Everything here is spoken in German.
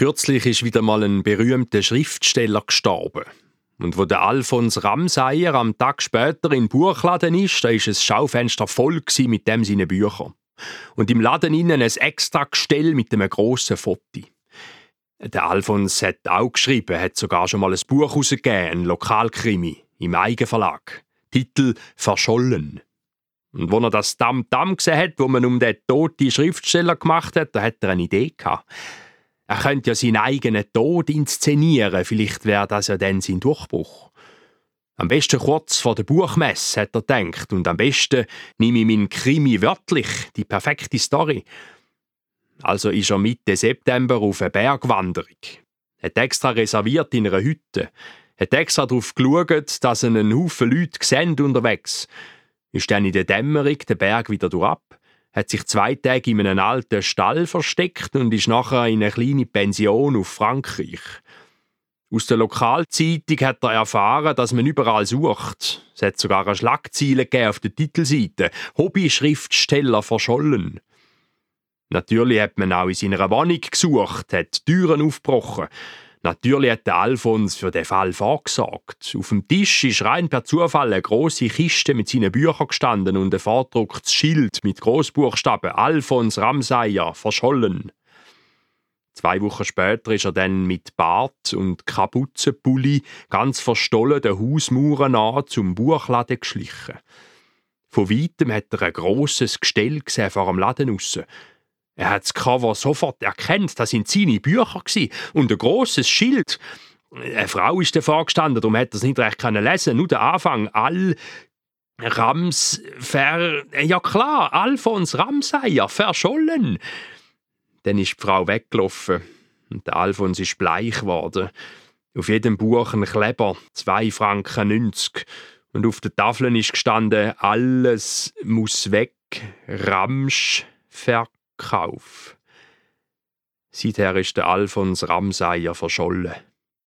Kürzlich ist wieder mal ein berühmter Schriftsteller gestorben. Und wo der Alfons Ramsayer am Tag später in den Buchladen ist, da ist das Schaufenster voll mit dem seinen Büchern. Und im Laden innen ein extra Gestell mit einem grossen Foto. Der Alfons hat auch geschrieben, hat sogar schon mal ein Buch herausgegeben, ein Lokalkrimi, im Eigenverlag. Titel Verschollen. Und wo er das Damm-Damm gesehen hat, wo man um den toten Schriftsteller gemacht hat, da hat er eine Idee gehabt. Er könnte ja seinen eigenen Tod inszenieren, vielleicht wäre das ja dann sein Durchbruch. Am besten kurz vor der Buchmesse, hat er gedacht, und am besten nehme ich meinen Krimi wörtlich, die perfekte Story. Also ist er Mitte September auf eine Bergwanderung. Hat extra reserviert in einer Hütte. Hat extra darauf geschaut, dass er einen Haufen Leute sehen unterwegs. Ist dann in der Dämmerung den Berg wieder durchab hat sich zwei Tage in einem alten Stall versteckt und ist nachher in eine kleine Pension auf Frankreich. Aus der Lokalzeitung hat er erfahren, dass man überall sucht. Es hat sogar eine Schlagzeile auf der Titelseite. Hobby-Schriftsteller verschollen. Natürlich hat man auch in seiner Wohnung gesucht, hat Türen aufgebrochen. Natürlich hat der Alfons für den Fall vorgesorgt. Auf dem Tisch ist rein per Zufall eine große Kiste mit seinen Büchern gestanden und ein vordrucktes Schild mit Großbuchstaben Alfons Ramsayer verschollen. Zwei Wochen später ist er dann mit Bart und Kapuzenpulli ganz verstollen den Hausmauern an zum Buchladen geschlichen. Von weitem hat er ein grosses Gestell gesehen vor dem Laden aussen. Er hat das Cover sofort erkannt, das sind seine Bücher gewesen. und ein großes Schild. Eine Frau ist davor gestanden, darum hätte er es nicht recht können lesen. Nur der Anfang, all Rams ver... Ja klar, Alfons Ramsayer, verschollen. Dann ist die Frau weggelaufen und der Alfons ist bleich geworden. Auf jedem Buch ein Kleber, 2 Franken 90. Und auf der Tafel ist gestanden, alles muss weg, Ramsch verkauft. Kauf. Seither ist der Alfons Ramsayer verschollen.